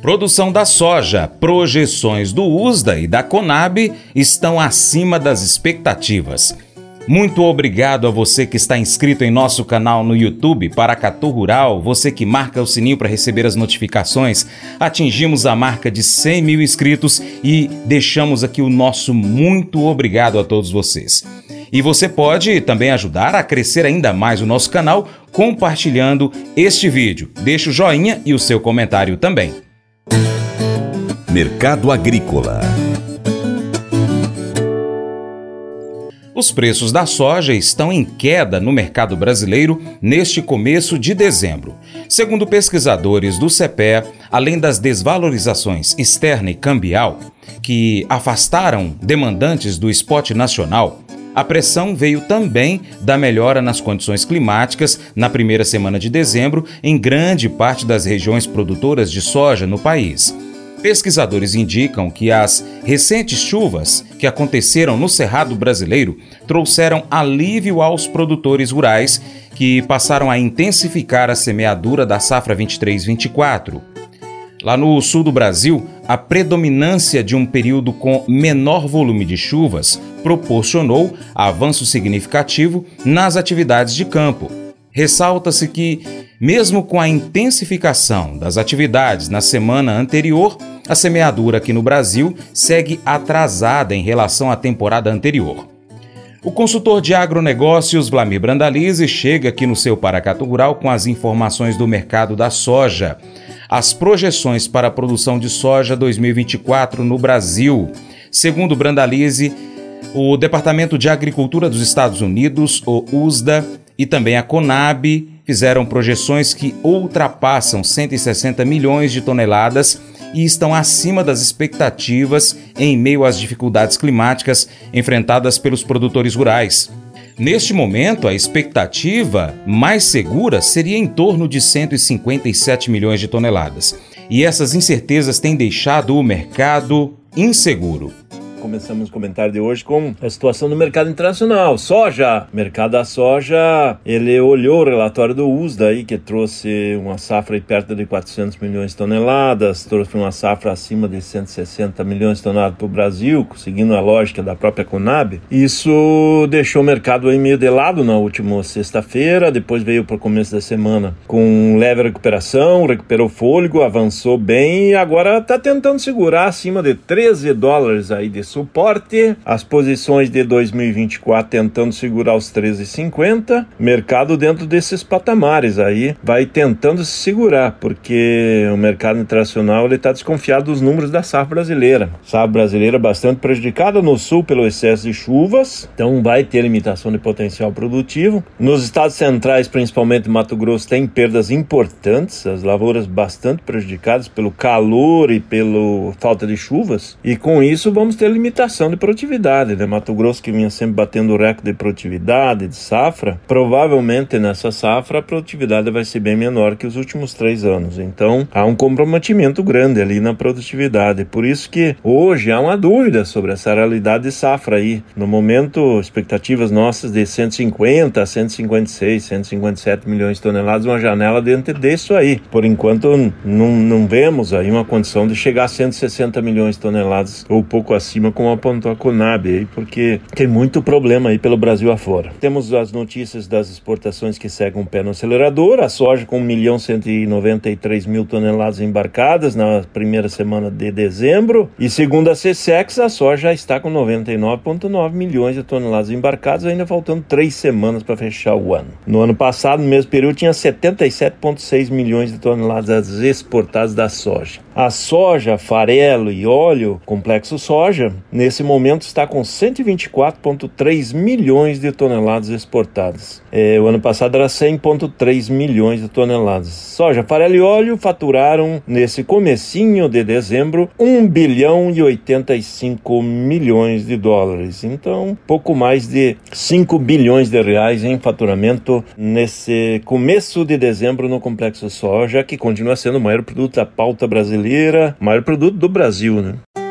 Produção da soja, projeções do USDA e da Conab estão acima das expectativas. Muito obrigado a você que está inscrito em nosso canal no YouTube Paracatu Rural, você que marca o sininho para receber as notificações. Atingimos a marca de 100 mil inscritos e deixamos aqui o nosso muito obrigado a todos vocês. E você pode também ajudar a crescer ainda mais o nosso canal compartilhando este vídeo. Deixe o joinha e o seu comentário também. Mercado Agrícola Os preços da soja estão em queda no mercado brasileiro neste começo de dezembro. Segundo pesquisadores do CPE, além das desvalorizações externa e cambial, que afastaram demandantes do esporte nacional, a pressão veio também da melhora nas condições climáticas na primeira semana de dezembro em grande parte das regiões produtoras de soja no país. Pesquisadores indicam que as recentes chuvas que aconteceram no Cerrado brasileiro trouxeram alívio aos produtores rurais que passaram a intensificar a semeadura da safra 23-24. Lá no sul do Brasil, a predominância de um período com menor volume de chuvas proporcionou avanço significativo nas atividades de campo. Ressalta-se que, mesmo com a intensificação das atividades na semana anterior, a semeadura aqui no Brasil segue atrasada em relação à temporada anterior. O consultor de agronegócios Vlamir Brandalize chega aqui no seu Paracato Rural com as informações do mercado da soja as projeções para a produção de soja 2024 no Brasil. Segundo Brandalize, o Departamento de Agricultura dos Estados Unidos, o USDA, e também a Conab fizeram projeções que ultrapassam 160 milhões de toneladas e estão acima das expectativas em meio às dificuldades climáticas enfrentadas pelos produtores rurais. Neste momento, a expectativa mais segura seria em torno de 157 milhões de toneladas. E essas incertezas têm deixado o mercado inseguro. Começamos o comentário de hoje com a situação do mercado internacional. Soja. Mercado da soja, ele olhou o relatório do USDA aí, que trouxe uma safra aí perto de 400 milhões de toneladas, trouxe uma safra acima de 160 milhões de toneladas para o Brasil, seguindo a lógica da própria Conab. Isso deixou o mercado aí meio de lado na última sexta-feira, depois veio para o começo da semana com leve recuperação, recuperou fôlego, avançou bem e agora está tentando segurar acima de 13 dólares aí de suporte, as posições de 2024 tentando segurar os 13,50, mercado dentro desses patamares aí vai tentando se segurar, porque o mercado internacional ele está desconfiado dos números da safra brasileira. Safra brasileira bastante prejudicada no sul pelo excesso de chuvas, então vai ter limitação de potencial produtivo. Nos estados centrais, principalmente Mato Grosso, tem perdas importantes, as lavouras bastante prejudicadas pelo calor e pela falta de chuvas, e com isso vamos ter limitação de produtividade. Né? Mato Grosso, que vinha sempre batendo o recorde de produtividade, de safra, provavelmente nessa safra a produtividade vai ser bem menor que os últimos três anos. Então há um comprometimento grande ali na produtividade. Por isso que hoje há uma dúvida sobre essa realidade de safra aí. No momento, expectativas nossas de 150 a 156, 157 milhões de toneladas, uma janela dentro disso aí. Por enquanto, não, não vemos aí uma condição de chegar a 160 milhões de toneladas ou pouco acima problema, como apontou a Conab aí, porque tem muito problema aí pelo Brasil afora. Temos as notícias das exportações que seguem um pé no acelerador, a soja com 1 milhão 193 mil toneladas embarcadas na primeira semana de dezembro, e segundo a CSEX, a soja está com 99,9 milhões de toneladas embarcadas, ainda faltando três semanas para fechar o ano. No ano passado, no mesmo período, tinha 77,6 milhões de toneladas exportadas da soja. A soja, farelo e óleo, complexo soja, nesse momento está com 124,3 milhões de toneladas exportadas. É, o ano passado era 100,3 milhões de toneladas. Soja, farelo e óleo faturaram nesse comecinho de dezembro 1 bilhão e 85 milhões de dólares. Então, pouco mais de 5 bilhões de reais em faturamento nesse começo de dezembro no complexo soja, que continua sendo o maior produto da pauta brasileira, maior produto do Brasil, né?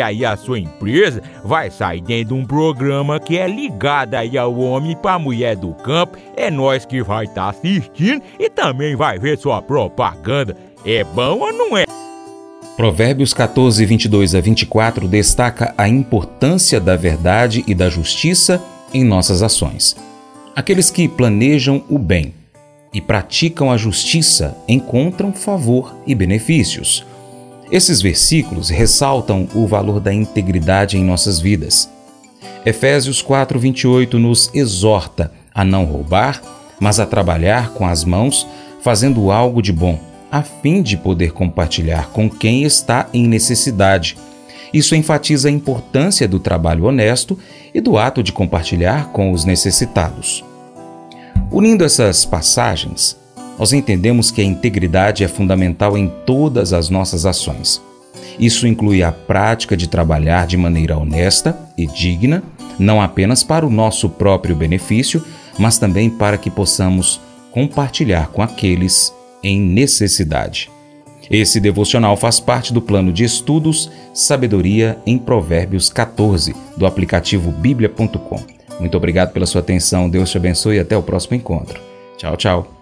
aí a sua empresa vai sair dentro de um programa que é ligado aí ao homem para mulher do campo. É nós que vai estar tá assistindo e também vai ver sua propaganda. É bom ou não é? Provérbios 14, 22 a 24 destaca a importância da verdade e da justiça em nossas ações. Aqueles que planejam o bem e praticam a justiça encontram favor e benefícios. Esses versículos ressaltam o valor da integridade em nossas vidas. Efésios 4:28 nos exorta a não roubar, mas a trabalhar com as mãos, fazendo algo de bom a fim de poder compartilhar com quem está em necessidade. Isso enfatiza a importância do trabalho honesto e do ato de compartilhar com os necessitados. Unindo essas passagens, nós entendemos que a integridade é fundamental em todas as nossas ações. Isso inclui a prática de trabalhar de maneira honesta e digna, não apenas para o nosso próprio benefício, mas também para que possamos compartilhar com aqueles em necessidade. Esse devocional faz parte do plano de estudos Sabedoria em Provérbios 14, do aplicativo bíblia.com. Muito obrigado pela sua atenção, Deus te abençoe e até o próximo encontro. Tchau, tchau.